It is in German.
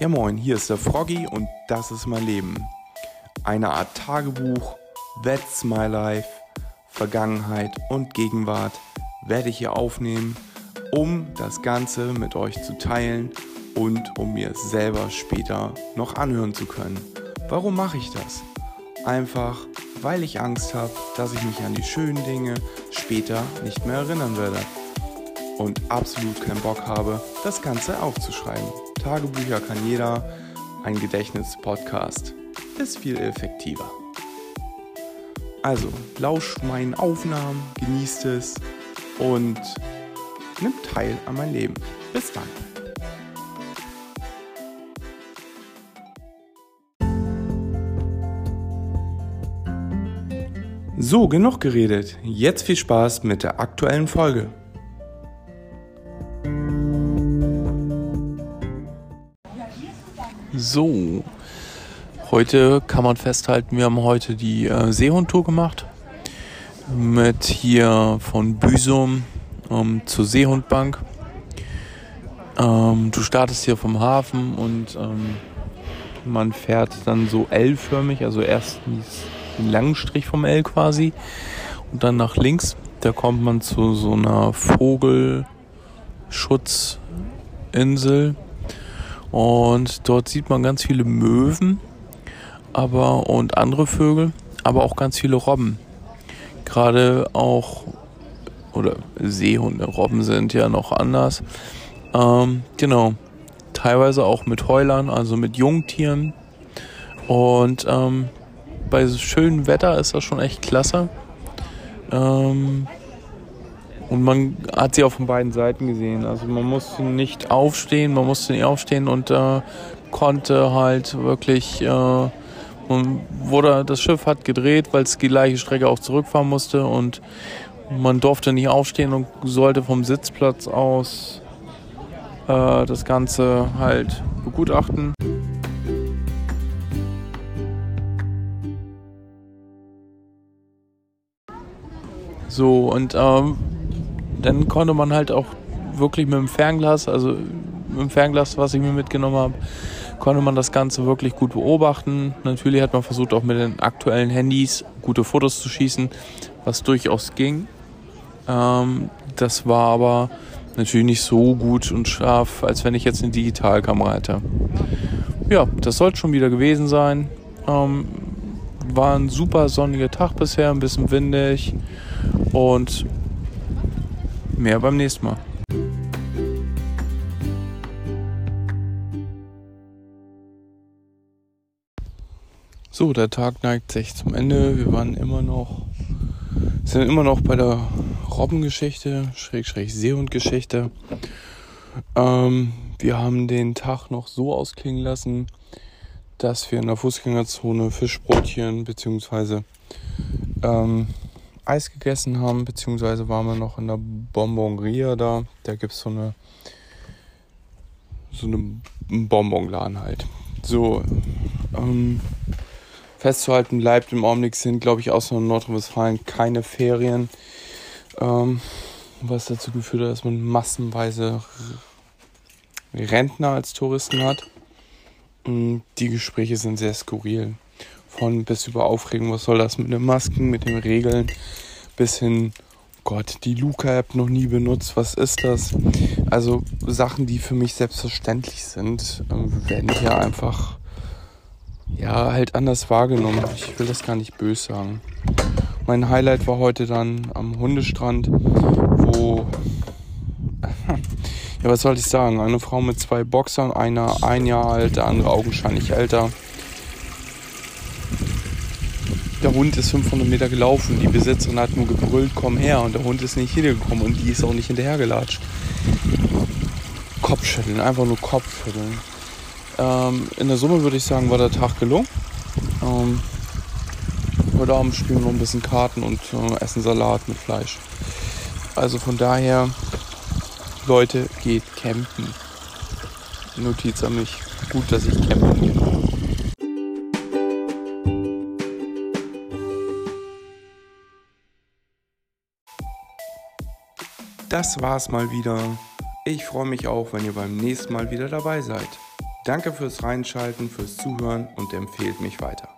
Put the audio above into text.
Ja moin, hier ist der Froggy und das ist mein Leben. Eine Art Tagebuch, That's My Life, Vergangenheit und Gegenwart werde ich hier aufnehmen, um das Ganze mit euch zu teilen und um mir es selber später noch anhören zu können. Warum mache ich das? Einfach, weil ich Angst habe, dass ich mich an die schönen Dinge später nicht mehr erinnern werde. Und absolut keinen Bock habe, das Ganze aufzuschreiben. Tagebücher kann jeder, ein Gedächtnis-Podcast ist viel effektiver. Also, lauscht meinen Aufnahmen, genießt es und nimmt teil an mein Leben. Bis dann. So, genug geredet. Jetzt viel Spaß mit der aktuellen Folge. So, heute kann man festhalten, wir haben heute die äh, Seehundtour gemacht. Mit hier von Büsum ähm, zur Seehundbank. Ähm, du startest hier vom Hafen und ähm, man fährt dann so L-förmig, also erst den langen Strich vom L quasi und dann nach links. Da kommt man zu so einer Vogelschutzinsel und dort sieht man ganz viele Möwen, aber und andere Vögel, aber auch ganz viele Robben. Gerade auch oder Seehunde, Robben sind ja noch anders. Ähm, genau, teilweise auch mit Heulern, also mit Jungtieren. Und ähm, bei schönem Wetter ist das schon echt klasse. Ähm, und man hat sie auch von beiden Seiten gesehen. Also man musste nicht aufstehen, man musste nicht aufstehen und äh, konnte halt wirklich, äh, wurde, das Schiff hat gedreht, weil es die gleiche Strecke auch zurückfahren musste und man durfte nicht aufstehen und sollte vom Sitzplatz aus äh, das Ganze halt begutachten. So, und ähm, dann konnte man halt auch wirklich mit dem Fernglas, also mit dem Fernglas, was ich mir mitgenommen habe, konnte man das Ganze wirklich gut beobachten. Natürlich hat man versucht, auch mit den aktuellen Handys gute Fotos zu schießen, was durchaus ging. Ähm, das war aber natürlich nicht so gut und scharf, als wenn ich jetzt eine Digitalkamera hätte. Ja, das sollte schon wieder gewesen sein. Ähm, war ein super sonniger Tag bisher, ein bisschen windig und Mehr beim nächsten Mal. So, der Tag neigt sich zum Ende. Wir waren immer noch, sind immer noch bei der Robbengeschichte, Schrägstrich Seehundgeschichte. Ähm, wir haben den Tag noch so ausklingen lassen, dass wir in der Fußgängerzone Fischbrötchen bzw. Ähm, Eis gegessen haben, beziehungsweise waren wir noch in der Bonbonria da. Da gibt es so eine so eine Bonbonladen halt. So, ähm, festzuhalten bleibt im Augenblick sind, glaube ich, außer Nordrhein-Westfalen keine Ferien. Ähm, was dazu geführt hat, dass man massenweise Rentner als Touristen hat. Und die Gespräche sind sehr skurril von bis über Aufregung, was soll das mit den Masken, mit den Regeln, bis hin, Gott, die Luca-App noch nie benutzt, was ist das? Also Sachen, die für mich selbstverständlich sind, ähm, werden hier einfach, ja, halt anders wahrgenommen. Ich will das gar nicht böse sagen. Mein Highlight war heute dann am Hundestrand, wo ja, was soll ich sagen? Eine Frau mit zwei Boxern, einer ein Jahr alt, der andere augenscheinlich älter, der Hund ist 500 Meter gelaufen, die Besitzerin hat nur gebrüllt, komm her und der Hund ist nicht hingekommen und die ist auch nicht hinterhergelatscht. Kopfschütteln, einfach nur Kopfschütteln. Ähm, in der Summe würde ich sagen, war der Tag gelungen. Ähm, heute Abend spielen wir noch ein bisschen Karten und äh, essen Salat mit Fleisch. Also von daher, Leute, geht campen. Notiz an mich. Gut, dass ich campen gehe. Das war's mal wieder. Ich freue mich auch, wenn ihr beim nächsten Mal wieder dabei seid. Danke fürs Reinschalten, fürs Zuhören und empfehlt mich weiter.